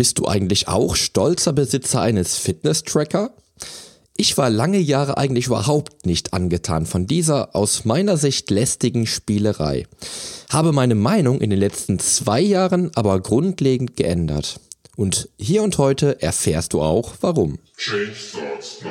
Bist du eigentlich auch stolzer Besitzer eines Fitness-Tracker? Ich war lange Jahre eigentlich überhaupt nicht angetan von dieser aus meiner Sicht lästigen Spielerei, habe meine Meinung in den letzten zwei Jahren aber grundlegend geändert. Und hier und heute erfährst du auch, warum. Change starts now.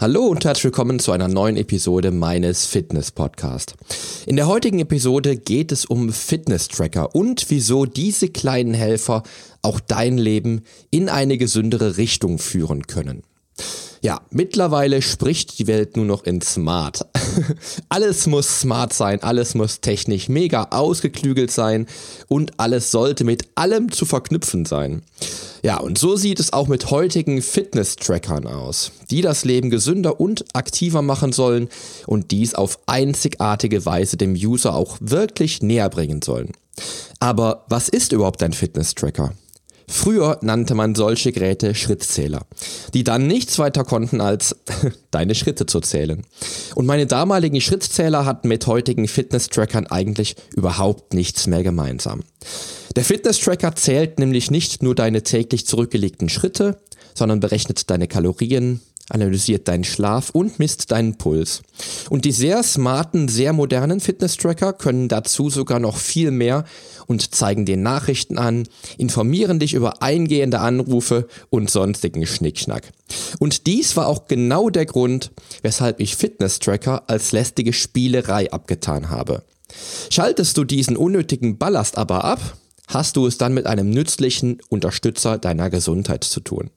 Hallo und herzlich willkommen zu einer neuen Episode meines Fitness Podcast. In der heutigen Episode geht es um Fitness Tracker und wieso diese kleinen Helfer auch dein Leben in eine gesündere Richtung führen können. Ja, mittlerweile spricht die Welt nur noch in Smart. alles muss smart sein, alles muss technisch mega ausgeklügelt sein und alles sollte mit allem zu verknüpfen sein. Ja, und so sieht es auch mit heutigen Fitness-Trackern aus, die das Leben gesünder und aktiver machen sollen und dies auf einzigartige Weise dem User auch wirklich näher bringen sollen. Aber was ist überhaupt ein Fitness-Tracker? Früher nannte man solche Geräte Schrittzähler, die dann nichts weiter konnten als deine Schritte zu zählen. Und meine damaligen Schrittzähler hatten mit heutigen Fitness-Trackern eigentlich überhaupt nichts mehr gemeinsam. Der Fitness-Tracker zählt nämlich nicht nur deine täglich zurückgelegten Schritte, sondern berechnet deine Kalorien, analysiert deinen Schlaf und misst deinen Puls. Und die sehr smarten, sehr modernen Fitness-Tracker können dazu sogar noch viel mehr und zeigen dir Nachrichten an, informieren dich über eingehende Anrufe und sonstigen Schnickschnack. Und dies war auch genau der Grund, weshalb ich Fitness-Tracker als lästige Spielerei abgetan habe. Schaltest du diesen unnötigen Ballast aber ab, hast du es dann mit einem nützlichen Unterstützer deiner Gesundheit zu tun.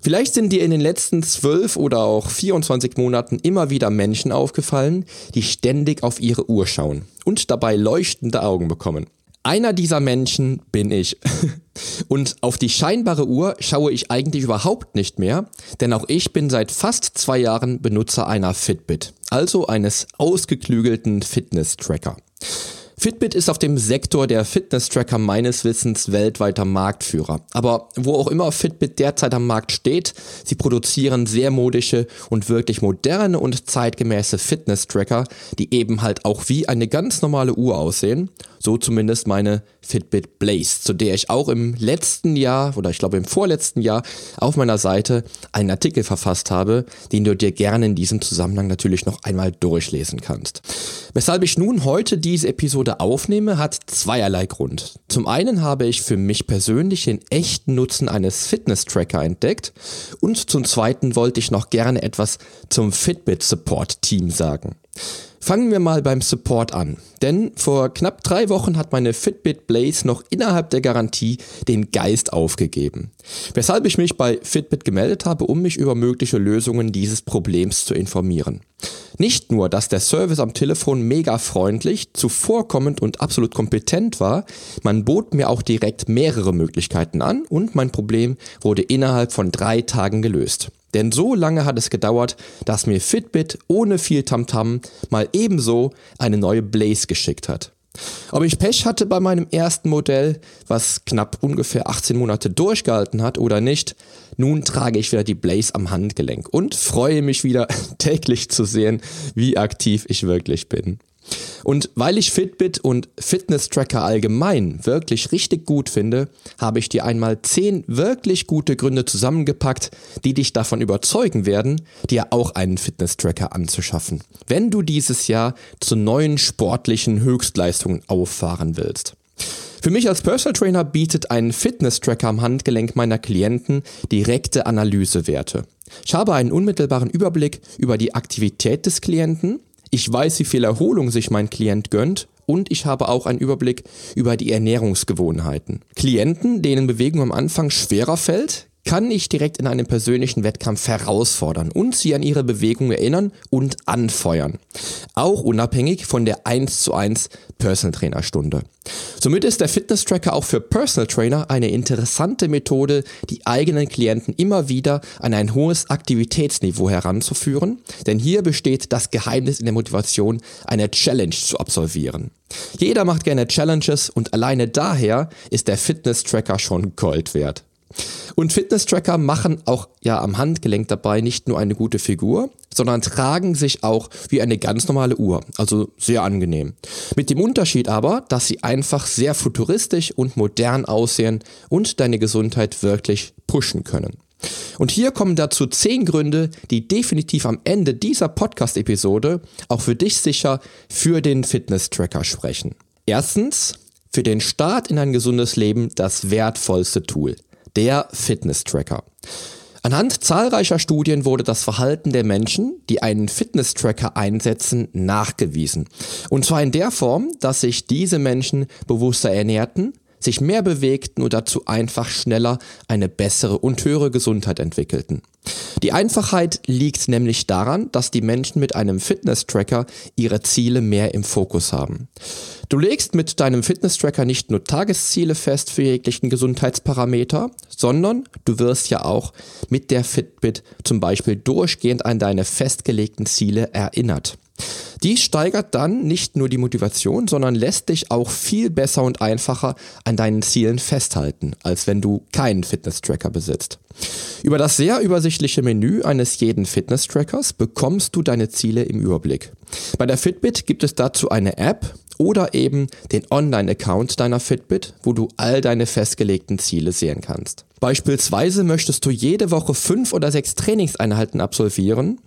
Vielleicht sind dir in den letzten zwölf oder auch 24 Monaten immer wieder Menschen aufgefallen, die ständig auf ihre Uhr schauen und dabei leuchtende Augen bekommen. Einer dieser Menschen bin ich. Und auf die scheinbare Uhr schaue ich eigentlich überhaupt nicht mehr, denn auch ich bin seit fast zwei Jahren Benutzer einer Fitbit, also eines ausgeklügelten Fitness-Tracker. Fitbit ist auf dem Sektor der Fitness-Tracker meines Wissens weltweiter Marktführer. Aber wo auch immer Fitbit derzeit am Markt steht, sie produzieren sehr modische und wirklich moderne und zeitgemäße Fitness-Tracker, die eben halt auch wie eine ganz normale Uhr aussehen. So zumindest meine Fitbit Blaze, zu der ich auch im letzten Jahr oder ich glaube im vorletzten Jahr auf meiner Seite einen Artikel verfasst habe, den du dir gerne in diesem Zusammenhang natürlich noch einmal durchlesen kannst. Weshalb ich nun heute diese Episode Episode aufnehme, hat zweierlei Grund. Zum einen habe ich für mich persönlich den echten Nutzen eines Fitness-Tracker entdeckt und zum zweiten wollte ich noch gerne etwas zum Fitbit Support Team sagen. Fangen wir mal beim Support an. Denn vor knapp drei Wochen hat meine Fitbit Blaze noch innerhalb der Garantie den Geist aufgegeben. Weshalb ich mich bei Fitbit gemeldet habe, um mich über mögliche Lösungen dieses Problems zu informieren. Nicht nur, dass der Service am Telefon mega freundlich, zuvorkommend und absolut kompetent war, man bot mir auch direkt mehrere Möglichkeiten an und mein Problem wurde innerhalb von drei Tagen gelöst. Denn so lange hat es gedauert, dass mir Fitbit ohne viel Tamtam mal ebenso eine neue Blaze geschickt hat. Ob ich Pech hatte bei meinem ersten Modell, was knapp ungefähr 18 Monate durchgehalten hat oder nicht, nun trage ich wieder die Blaze am Handgelenk und freue mich wieder täglich zu sehen, wie aktiv ich wirklich bin. Und weil ich Fitbit und Fitness-Tracker allgemein wirklich richtig gut finde, habe ich dir einmal 10 wirklich gute Gründe zusammengepackt, die dich davon überzeugen werden, dir auch einen Fitness-Tracker anzuschaffen, wenn du dieses Jahr zu neuen sportlichen Höchstleistungen auffahren willst. Für mich als Personal Trainer bietet ein Fitness-Tracker am Handgelenk meiner Klienten direkte Analysewerte. Ich habe einen unmittelbaren Überblick über die Aktivität des Klienten, ich weiß, wie viel Erholung sich mein Klient gönnt und ich habe auch einen Überblick über die Ernährungsgewohnheiten. Klienten, denen Bewegung am Anfang schwerer fällt, kann ich direkt in einem persönlichen Wettkampf herausfordern und sie an ihre Bewegung erinnern und anfeuern. Auch unabhängig von der 1 zu 1 Personal Trainer Stunde. Somit ist der Fitness Tracker auch für Personal Trainer eine interessante Methode, die eigenen Klienten immer wieder an ein hohes Aktivitätsniveau heranzuführen, denn hier besteht das Geheimnis in der Motivation, eine Challenge zu absolvieren. Jeder macht gerne Challenges und alleine daher ist der Fitness Tracker schon Gold wert. Und Fitness-Tracker machen auch ja am Handgelenk dabei nicht nur eine gute Figur, sondern tragen sich auch wie eine ganz normale Uhr, also sehr angenehm. Mit dem Unterschied aber, dass sie einfach sehr futuristisch und modern aussehen und deine Gesundheit wirklich pushen können. Und hier kommen dazu zehn Gründe, die definitiv am Ende dieser Podcast-Episode auch für dich sicher für den Fitness-Tracker sprechen. Erstens, für den Start in ein gesundes Leben das wertvollste Tool der Fitness-Tracker. Anhand zahlreicher Studien wurde das Verhalten der Menschen, die einen Fitness-Tracker einsetzen, nachgewiesen. Und zwar in der Form, dass sich diese Menschen bewusster ernährten, sich mehr bewegten und dazu einfach schneller eine bessere und höhere Gesundheit entwickelten. Die Einfachheit liegt nämlich daran, dass die Menschen mit einem Fitness-Tracker ihre Ziele mehr im Fokus haben. Du legst mit deinem Fitness-Tracker nicht nur Tagesziele fest für jeglichen Gesundheitsparameter, sondern du wirst ja auch mit der Fitbit zum Beispiel durchgehend an deine festgelegten Ziele erinnert. Dies steigert dann nicht nur die Motivation, sondern lässt dich auch viel besser und einfacher an deinen Zielen festhalten, als wenn du keinen Fitness-Tracker besitzt. Über das sehr übersichtliche Menü eines jeden Fitness-Trackers bekommst du deine Ziele im Überblick. Bei der Fitbit gibt es dazu eine App oder eben den Online-Account deiner Fitbit, wo du all deine festgelegten Ziele sehen kannst. Beispielsweise möchtest du jede Woche fünf oder sechs Trainingseinheiten absolvieren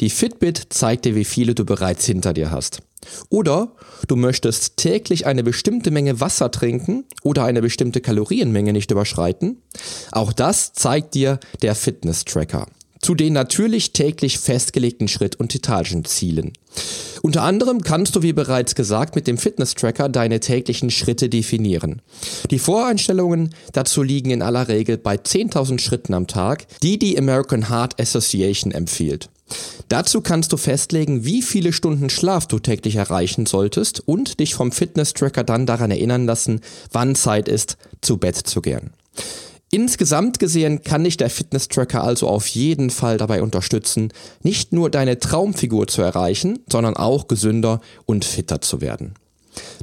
die Fitbit zeigt dir, wie viele du bereits hinter dir hast. Oder du möchtest täglich eine bestimmte Menge Wasser trinken oder eine bestimmte Kalorienmenge nicht überschreiten. Auch das zeigt dir der Fitness-Tracker. Zu den natürlich täglich festgelegten Schritt- und Etagenzielen. Unter anderem kannst du, wie bereits gesagt, mit dem Fitness-Tracker deine täglichen Schritte definieren. Die Voreinstellungen dazu liegen in aller Regel bei 10.000 Schritten am Tag, die die American Heart Association empfiehlt. Dazu kannst du festlegen, wie viele Stunden Schlaf du täglich erreichen solltest und dich vom Fitness-Tracker dann daran erinnern lassen, wann Zeit ist, zu Bett zu gehen. Insgesamt gesehen kann dich der Fitness-Tracker also auf jeden Fall dabei unterstützen, nicht nur deine Traumfigur zu erreichen, sondern auch gesünder und fitter zu werden.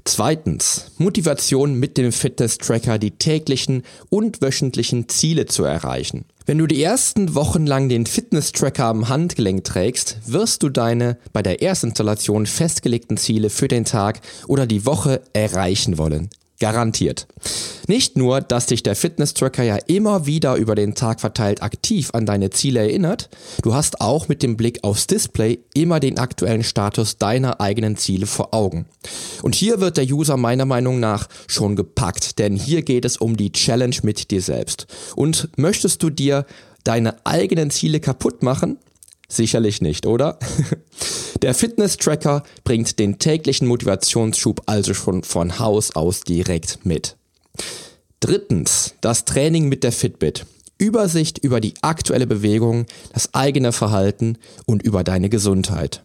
Zweitens, Motivation mit dem Fitness-Tracker die täglichen und wöchentlichen Ziele zu erreichen. Wenn du die ersten Wochen lang den Fitness-Tracker am Handgelenk trägst, wirst du deine bei der Erstinstallation festgelegten Ziele für den Tag oder die Woche erreichen wollen. Garantiert. Nicht nur, dass dich der Fitness-Tracker ja immer wieder über den Tag verteilt aktiv an deine Ziele erinnert, du hast auch mit dem Blick aufs Display immer den aktuellen Status deiner eigenen Ziele vor Augen. Und hier wird der User meiner Meinung nach schon gepackt, denn hier geht es um die Challenge mit dir selbst. Und möchtest du dir deine eigenen Ziele kaputt machen? Sicherlich nicht, oder? Der Fitness-Tracker bringt den täglichen Motivationsschub also schon von Haus aus direkt mit. Drittens, das Training mit der Fitbit. Übersicht über die aktuelle Bewegung, das eigene Verhalten und über deine Gesundheit.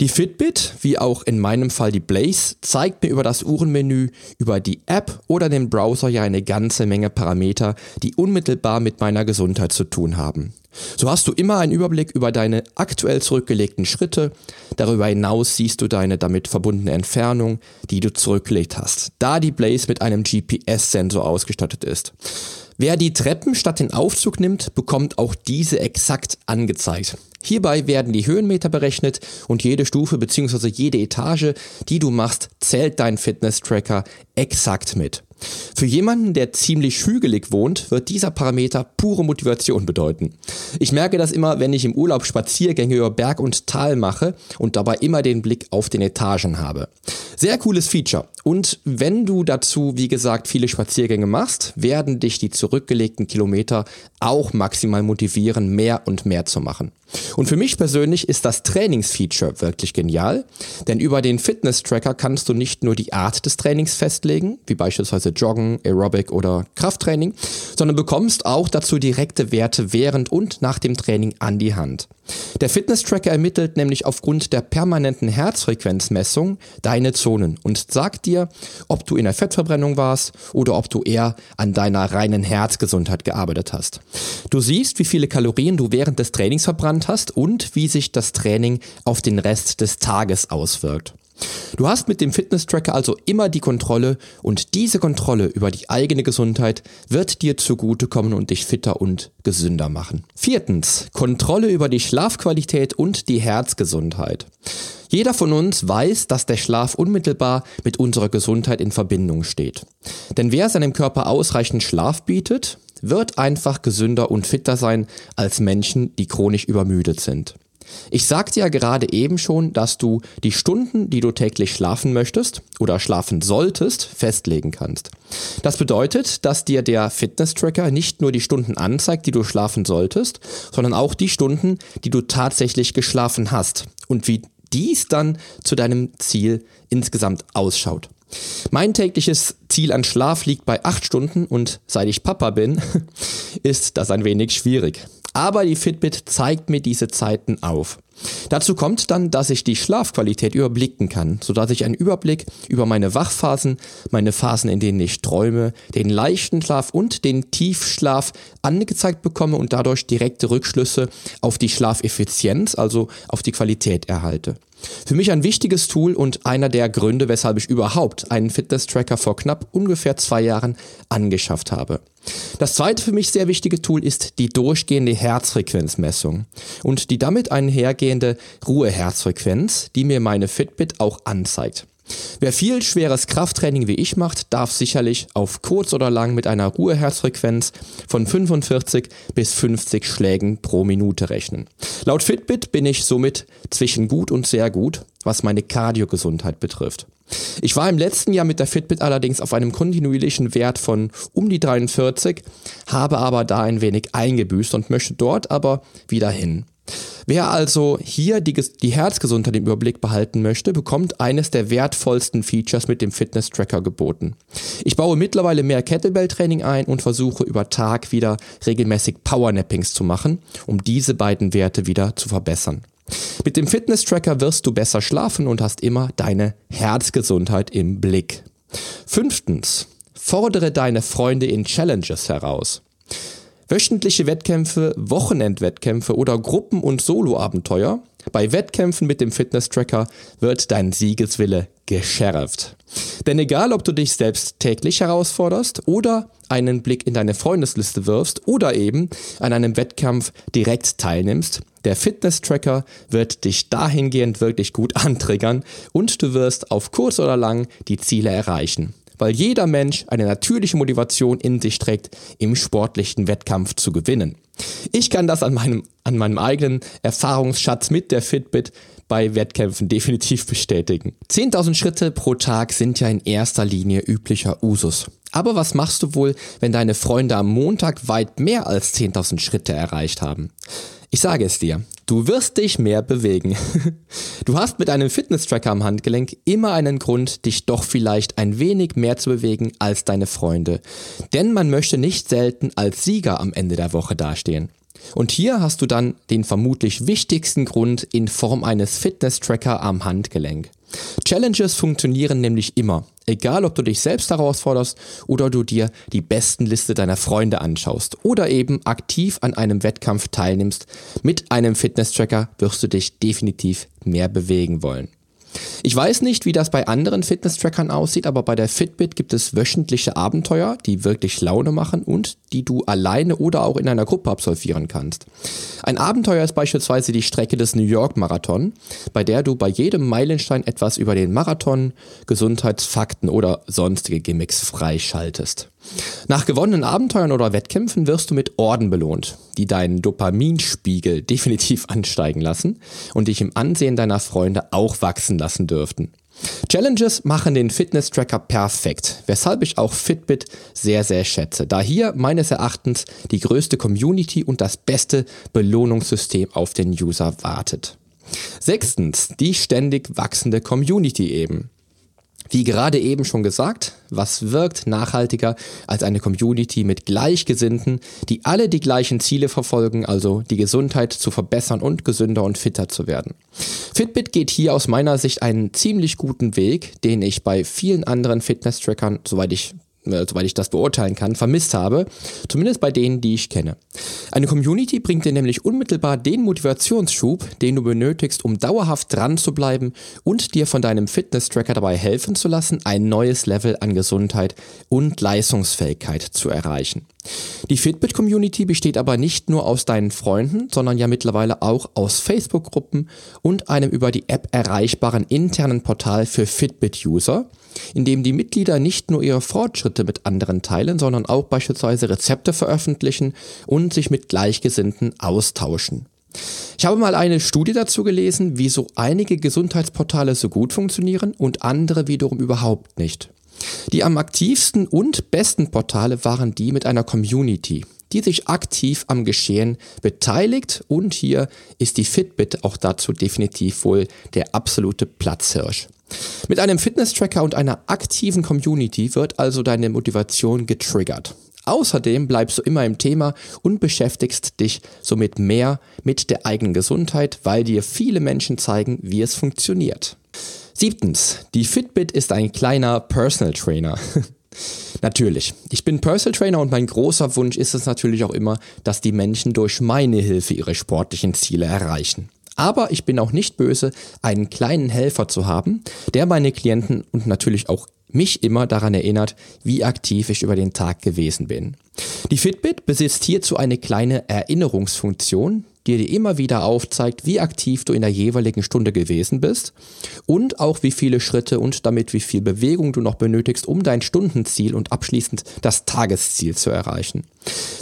Die Fitbit, wie auch in meinem Fall die Blaze, zeigt mir über das Uhrenmenü, über die App oder den Browser ja eine ganze Menge Parameter, die unmittelbar mit meiner Gesundheit zu tun haben. So hast du immer einen Überblick über deine aktuell zurückgelegten Schritte. Darüber hinaus siehst du deine damit verbundene Entfernung, die du zurückgelegt hast, da die Blaze mit einem GPS-Sensor ausgestattet ist. Wer die Treppen statt den Aufzug nimmt, bekommt auch diese exakt angezeigt. Hierbei werden die Höhenmeter berechnet und jede Stufe bzw. jede Etage, die du machst, zählt dein Fitness-Tracker exakt mit. Für jemanden, der ziemlich hügelig wohnt, wird dieser Parameter pure Motivation bedeuten. Ich merke das immer, wenn ich im Urlaub Spaziergänge über Berg und Tal mache und dabei immer den Blick auf den Etagen habe. Sehr cooles Feature. Und wenn du dazu, wie gesagt, viele Spaziergänge machst, werden dich die zurückgelegten Kilometer auch maximal motivieren, mehr und mehr zu machen. Und für mich persönlich ist das Trainingsfeature wirklich genial, denn über den Fitness-Tracker kannst du nicht nur die Art des Trainings festlegen, wie beispielsweise Joggen, Aerobic oder Krafttraining, sondern bekommst auch dazu direkte Werte während und nach dem Training an die Hand. Der Fitness-Tracker ermittelt nämlich aufgrund der permanenten Herzfrequenzmessung deine Zonen und sagt dir, ob du in der Fettverbrennung warst oder ob du eher an deiner reinen Herzgesundheit gearbeitet hast. Du siehst, wie viele Kalorien du während des Trainings verbrannt gelernt hast und wie sich das Training auf den Rest des Tages auswirkt. Du hast mit dem Fitness-Tracker also immer die Kontrolle und diese Kontrolle über die eigene Gesundheit wird dir zugutekommen und dich fitter und gesünder machen. Viertens, Kontrolle über die Schlafqualität und die Herzgesundheit. Jeder von uns weiß, dass der Schlaf unmittelbar mit unserer Gesundheit in Verbindung steht. Denn wer seinem Körper ausreichend Schlaf bietet, wird einfach gesünder und fitter sein als Menschen, die chronisch übermüdet sind. Ich sagte ja gerade eben schon, dass du die Stunden, die du täglich schlafen möchtest oder schlafen solltest, festlegen kannst. Das bedeutet, dass dir der Fitness-Tracker nicht nur die Stunden anzeigt, die du schlafen solltest, sondern auch die Stunden, die du tatsächlich geschlafen hast und wie dies dann zu deinem Ziel insgesamt ausschaut. Mein tägliches Ziel an Schlaf liegt bei acht Stunden und seit ich Papa bin, ist das ein wenig schwierig. Aber die Fitbit zeigt mir diese Zeiten auf. Dazu kommt dann, dass ich die Schlafqualität überblicken kann, sodass ich einen Überblick über meine Wachphasen, meine Phasen, in denen ich träume, den leichten Schlaf und den Tiefschlaf angezeigt bekomme und dadurch direkte Rückschlüsse auf die Schlafeffizienz, also auf die Qualität erhalte. Für mich ein wichtiges Tool und einer der Gründe, weshalb ich überhaupt einen Fitness-Tracker vor knapp ungefähr zwei Jahren angeschafft habe. Das zweite für mich sehr wichtige Tool ist die durchgehende Herzfrequenzmessung und die damit einhergehende Ruheherzfrequenz, die mir meine Fitbit auch anzeigt. Wer viel schweres Krafttraining wie ich macht, darf sicherlich auf kurz oder lang mit einer Ruheherzfrequenz von 45 bis 50 Schlägen pro Minute rechnen. Laut Fitbit bin ich somit zwischen gut und sehr gut, was meine Kardiogesundheit betrifft. Ich war im letzten Jahr mit der Fitbit allerdings auf einem kontinuierlichen Wert von um die 43, habe aber da ein wenig eingebüßt und möchte dort aber wieder hin. Wer also hier die, die Herzgesundheit im Überblick behalten möchte, bekommt eines der wertvollsten Features mit dem Fitness-Tracker geboten. Ich baue mittlerweile mehr Kettlebell-Training ein und versuche über Tag wieder regelmäßig Powernappings zu machen, um diese beiden Werte wieder zu verbessern. Mit dem Fitness-Tracker wirst du besser schlafen und hast immer deine Herzgesundheit im Blick. Fünftens, fordere deine Freunde in Challenges heraus. Wöchentliche Wettkämpfe, Wochenendwettkämpfe oder Gruppen- und Soloabenteuer. Bei Wettkämpfen mit dem Fitness-Tracker wird dein Siegeswille geschärft. Denn egal, ob du dich selbst täglich herausforderst oder einen Blick in deine Freundesliste wirfst oder eben an einem Wettkampf direkt teilnimmst, der Fitness-Tracker wird dich dahingehend wirklich gut antriggern und du wirst auf kurz oder lang die Ziele erreichen weil jeder Mensch eine natürliche Motivation in sich trägt, im sportlichen Wettkampf zu gewinnen. Ich kann das an meinem, an meinem eigenen Erfahrungsschatz mit der Fitbit bei Wettkämpfen definitiv bestätigen. 10.000 Schritte pro Tag sind ja in erster Linie üblicher Usus. Aber was machst du wohl, wenn deine Freunde am Montag weit mehr als 10.000 Schritte erreicht haben? Ich sage es dir, du wirst dich mehr bewegen. Du hast mit einem Fitness-Tracker am Handgelenk immer einen Grund, dich doch vielleicht ein wenig mehr zu bewegen als deine Freunde. Denn man möchte nicht selten als Sieger am Ende der Woche dastehen. Und hier hast du dann den vermutlich wichtigsten Grund in Form eines Fitness-Tracker am Handgelenk. Challenges funktionieren nämlich immer, egal ob du dich selbst herausforderst oder du dir die besten Liste deiner Freunde anschaust oder eben aktiv an einem Wettkampf teilnimmst. Mit einem Fitness-Tracker wirst du dich definitiv mehr bewegen wollen. Ich weiß nicht, wie das bei anderen Fitness-Trackern aussieht, aber bei der Fitbit gibt es wöchentliche Abenteuer, die wirklich Laune machen und die du alleine oder auch in einer Gruppe absolvieren kannst. Ein Abenteuer ist beispielsweise die Strecke des New York Marathon, bei der du bei jedem Meilenstein etwas über den Marathon, Gesundheitsfakten oder sonstige Gimmicks freischaltest. Nach gewonnenen Abenteuern oder Wettkämpfen wirst du mit Orden belohnt, die deinen Dopaminspiegel definitiv ansteigen lassen und dich im Ansehen deiner Freunde auch wachsen lassen dürften. Challenges machen den Fitness-Tracker perfekt, weshalb ich auch Fitbit sehr, sehr schätze, da hier meines Erachtens die größte Community und das beste Belohnungssystem auf den User wartet. Sechstens, die ständig wachsende Community eben. Wie gerade eben schon gesagt, was wirkt nachhaltiger als eine Community mit Gleichgesinnten, die alle die gleichen Ziele verfolgen, also die Gesundheit zu verbessern und gesünder und fitter zu werden. Fitbit geht hier aus meiner Sicht einen ziemlich guten Weg, den ich bei vielen anderen Fitness-Trackern, soweit ich äh, soweit ich das beurteilen kann, vermisst habe, zumindest bei denen, die ich kenne. Eine Community bringt dir nämlich unmittelbar den Motivationsschub, den du benötigst, um dauerhaft dran zu bleiben und dir von deinem Fitness-Tracker dabei helfen zu lassen, ein neues Level an Gesundheit und Leistungsfähigkeit zu erreichen. Die Fitbit-Community besteht aber nicht nur aus deinen Freunden, sondern ja mittlerweile auch aus Facebook-Gruppen und einem über die App erreichbaren internen Portal für Fitbit-User, in dem die Mitglieder nicht nur ihre Fortschritte mit anderen teilen, sondern auch beispielsweise Rezepte veröffentlichen und sich mit Gleichgesinnten austauschen. Ich habe mal eine Studie dazu gelesen, wieso einige Gesundheitsportale so gut funktionieren und andere wiederum überhaupt nicht. Die am aktivsten und besten Portale waren die mit einer Community, die sich aktiv am Geschehen beteiligt und hier ist die Fitbit auch dazu definitiv wohl der absolute Platzhirsch. Mit einem Fitness-Tracker und einer aktiven Community wird also deine Motivation getriggert. Außerdem bleibst du immer im Thema und beschäftigst dich somit mehr mit der eigenen Gesundheit, weil dir viele Menschen zeigen, wie es funktioniert. Siebtens, die Fitbit ist ein kleiner Personal Trainer. Natürlich. Ich bin Personal Trainer und mein großer Wunsch ist es natürlich auch immer, dass die Menschen durch meine Hilfe ihre sportlichen Ziele erreichen. Aber ich bin auch nicht böse, einen kleinen Helfer zu haben, der meine Klienten und natürlich auch mich immer daran erinnert, wie aktiv ich über den Tag gewesen bin. Die Fitbit besitzt hierzu eine kleine Erinnerungsfunktion, die dir immer wieder aufzeigt, wie aktiv du in der jeweiligen Stunde gewesen bist und auch wie viele Schritte und damit wie viel Bewegung du noch benötigst, um dein Stundenziel und abschließend das Tagesziel zu erreichen.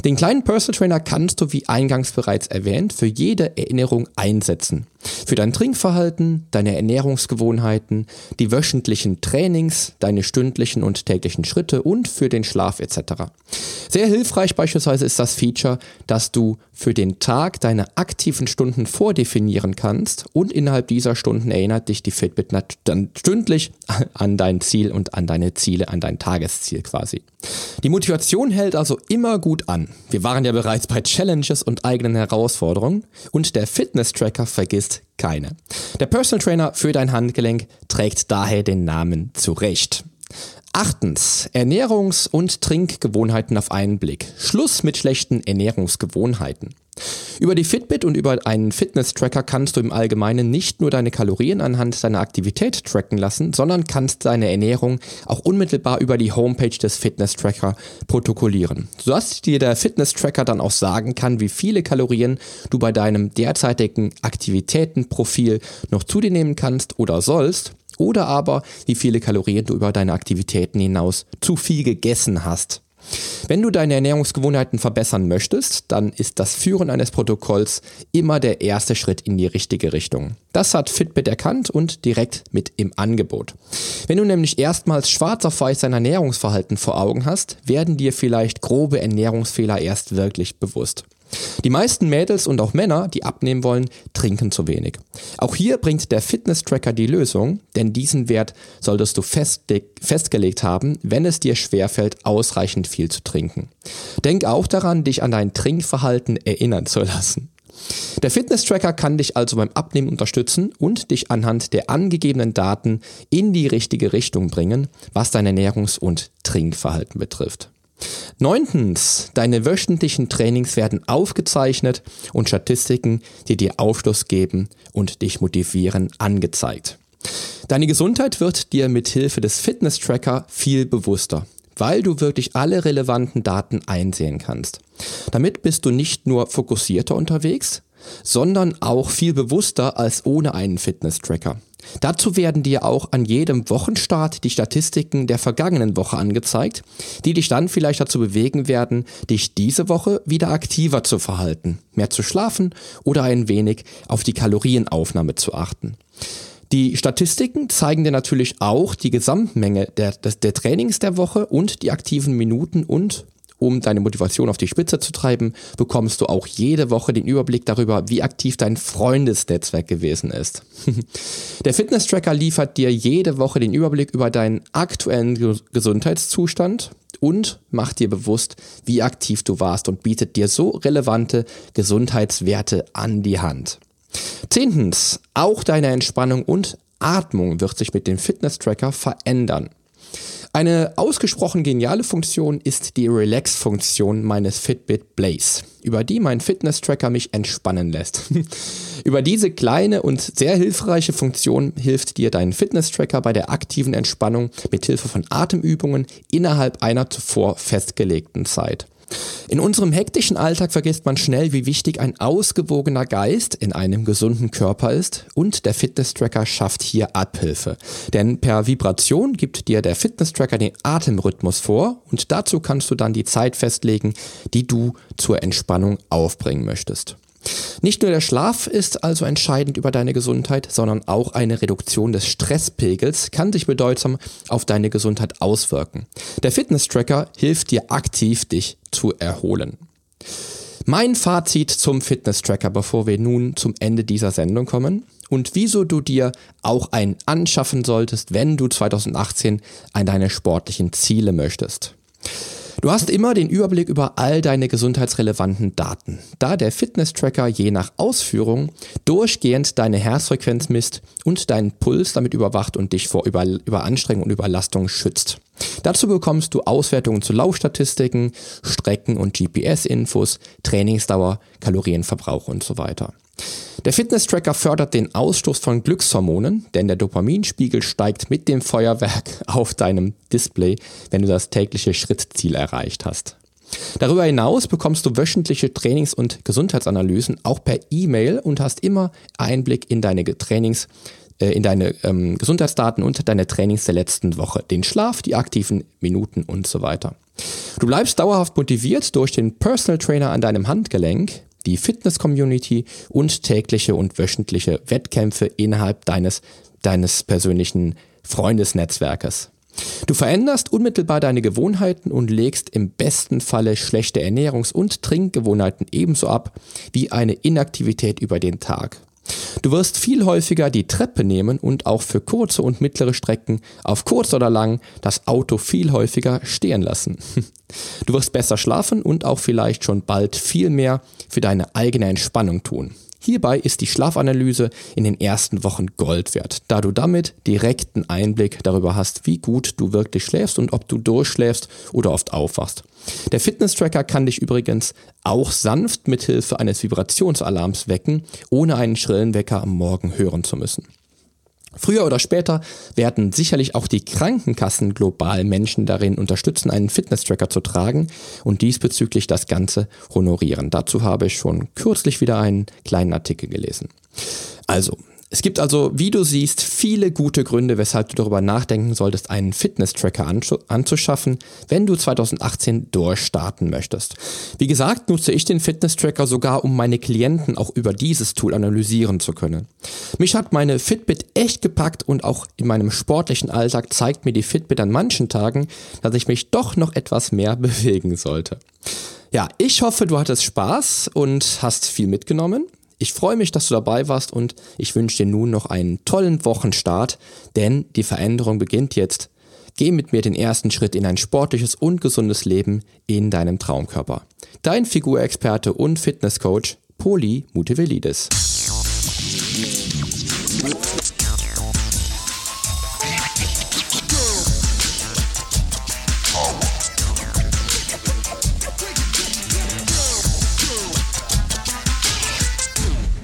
Den kleinen Personal Trainer kannst du, wie eingangs bereits erwähnt, für jede Erinnerung einsetzen. Für dein Trinkverhalten, deine Ernährungsgewohnheiten, die wöchentlichen Trainings, deine stündlichen und täglichen Schritte und für den Schlaf etc. Sehr hilfreich beispielsweise ist das Feature, dass du für den Tag deine aktiven Stunden vordefinieren kannst und innerhalb dieser Stunden erinnert dich die Fitbit dann stündlich an dein Ziel und an deine Ziele, an dein Tagesziel quasi. Die Motivation hält also immer gut an. Wir waren ja bereits bei Challenges und eigenen Herausforderungen und der Fitness-Tracker vergisst keine. Der Personal Trainer für dein Handgelenk trägt daher den Namen zurecht. Achtens, Ernährungs- und Trinkgewohnheiten auf einen Blick. Schluss mit schlechten Ernährungsgewohnheiten. Über die Fitbit und über einen Fitness-Tracker kannst du im Allgemeinen nicht nur deine Kalorien anhand deiner Aktivität tracken lassen, sondern kannst deine Ernährung auch unmittelbar über die Homepage des Fitness-Tracker protokollieren, sodass dir der Fitness-Tracker dann auch sagen kann, wie viele Kalorien du bei deinem derzeitigen Aktivitätenprofil noch zu dir nehmen kannst oder sollst oder aber wie viele Kalorien du über deine Aktivitäten hinaus zu viel gegessen hast. Wenn du deine Ernährungsgewohnheiten verbessern möchtest, dann ist das Führen eines Protokolls immer der erste Schritt in die richtige Richtung. Das hat Fitbit erkannt und direkt mit im Angebot. Wenn du nämlich erstmals schwarz auf weiß dein Ernährungsverhalten vor Augen hast, werden dir vielleicht grobe Ernährungsfehler erst wirklich bewusst. Die meisten Mädels und auch Männer, die abnehmen wollen, trinken zu wenig. Auch hier bringt der Fitness-Tracker die Lösung, denn diesen Wert solltest du festgelegt haben, wenn es dir schwerfällt, ausreichend viel zu trinken. Denk auch daran, dich an dein Trinkverhalten erinnern zu lassen. Der Fitness-Tracker kann dich also beim Abnehmen unterstützen und dich anhand der angegebenen Daten in die richtige Richtung bringen, was dein Ernährungs- und Trinkverhalten betrifft. Neuntens, deine wöchentlichen Trainings werden aufgezeichnet und Statistiken, die dir Aufschluss geben und dich motivieren, angezeigt. Deine Gesundheit wird dir mit Hilfe des Fitness-Tracker viel bewusster, weil du wirklich alle relevanten Daten einsehen kannst. Damit bist du nicht nur fokussierter unterwegs, sondern auch viel bewusster als ohne einen Fitness-Tracker. Dazu werden dir auch an jedem Wochenstart die Statistiken der vergangenen Woche angezeigt, die dich dann vielleicht dazu bewegen werden, dich diese Woche wieder aktiver zu verhalten, mehr zu schlafen oder ein wenig auf die Kalorienaufnahme zu achten. Die Statistiken zeigen dir natürlich auch die Gesamtmenge der, der, Trainings der Woche und die aktiven Minuten und um deine Motivation auf die Spitze zu treiben, bekommst du auch jede Woche den Überblick darüber, wie aktiv dein Freundesnetzwerk gewesen ist. Der Fitness-Tracker liefert dir jede Woche den Überblick über deinen aktuellen Gesundheitszustand und macht dir bewusst, wie aktiv du warst und bietet dir so relevante Gesundheitswerte an die Hand. Zehntens, auch deine Entspannung und Atmung wird sich mit dem Fitness-Tracker verändern. Eine ausgesprochen geniale Funktion ist die Relax-Funktion meines Fitbit Blaze, über die mein Fitness-Tracker mich entspannen lässt. über diese kleine und sehr hilfreiche Funktion hilft dir dein Fitness-Tracker bei der aktiven Entspannung mit Hilfe von Atemübungen innerhalb einer zuvor festgelegten Zeit. In unserem hektischen Alltag vergisst man schnell, wie wichtig ein ausgewogener Geist in einem gesunden Körper ist und der Fitness-Tracker schafft hier Abhilfe. Denn per Vibration gibt dir der Fitness-Tracker den Atemrhythmus vor und dazu kannst du dann die Zeit festlegen, die du zur Entspannung aufbringen möchtest. Nicht nur der Schlaf ist also entscheidend über deine Gesundheit, sondern auch eine Reduktion des Stresspegels kann sich bedeutsam auf deine Gesundheit auswirken. Der Fitness-Tracker hilft dir aktiv, dich zu erholen. Mein Fazit zum Fitness-Tracker, bevor wir nun zum Ende dieser Sendung kommen und wieso du dir auch einen anschaffen solltest, wenn du 2018 an deine sportlichen Ziele möchtest. Du hast immer den Überblick über all deine gesundheitsrelevanten Daten, da der Fitness-Tracker je nach Ausführung durchgehend deine Herzfrequenz misst und deinen Puls damit überwacht und dich vor Über Überanstrengung und Überlastung schützt. Dazu bekommst du Auswertungen zu Laufstatistiken, Strecken und GPS-Infos, Trainingsdauer, Kalorienverbrauch und so weiter. Der Fitness-Tracker fördert den Ausstoß von Glückshormonen, denn der Dopaminspiegel steigt mit dem Feuerwerk auf deinem Display, wenn du das tägliche Schrittziel erreicht hast. Darüber hinaus bekommst du wöchentliche Trainings- und Gesundheitsanalysen auch per E-Mail und hast immer Einblick in deine Trainings, äh, in deine ähm, Gesundheitsdaten und deine Trainings der letzten Woche, den Schlaf, die aktiven Minuten und so weiter. Du bleibst dauerhaft motiviert durch den Personal Trainer an deinem Handgelenk, die Fitness-Community und tägliche und wöchentliche Wettkämpfe innerhalb deines, deines persönlichen Freundesnetzwerkes. Du veränderst unmittelbar deine Gewohnheiten und legst im besten Falle schlechte Ernährungs- und Trinkgewohnheiten ebenso ab wie eine Inaktivität über den Tag. Du wirst viel häufiger die Treppe nehmen und auch für kurze und mittlere Strecken, auf kurz oder lang, das Auto viel häufiger stehen lassen. Du wirst besser schlafen und auch vielleicht schon bald viel mehr für deine eigene Entspannung tun. Hierbei ist die Schlafanalyse in den ersten Wochen Gold wert, da du damit direkten Einblick darüber hast, wie gut du wirklich schläfst und ob du durchschläfst oder oft aufwachst. Der Fitness-Tracker kann dich übrigens auch sanft mithilfe eines Vibrationsalarms wecken, ohne einen schrillen Wecker am Morgen hören zu müssen. Früher oder später werden sicherlich auch die Krankenkassen global Menschen darin unterstützen, einen Fitness-Tracker zu tragen und diesbezüglich das Ganze honorieren. Dazu habe ich schon kürzlich wieder einen kleinen Artikel gelesen. Also, es gibt also, wie du siehst, viele gute Gründe, weshalb du darüber nachdenken solltest, einen Fitness-Tracker anzuschaffen, wenn du 2018 durchstarten möchtest. Wie gesagt, nutze ich den Fitness-Tracker sogar, um meine Klienten auch über dieses Tool analysieren zu können. Mich hat meine Fitbit echt gepackt und auch in meinem sportlichen Alltag zeigt mir die Fitbit an manchen Tagen, dass ich mich doch noch etwas mehr bewegen sollte. Ja, ich hoffe, du hattest Spaß und hast viel mitgenommen. Ich freue mich, dass du dabei warst und ich wünsche dir nun noch einen tollen Wochenstart, denn die Veränderung beginnt jetzt. Geh mit mir den ersten Schritt in ein sportliches und gesundes Leben in deinem Traumkörper. Dein Figurexperte und Fitnesscoach Poli Mutevelidis.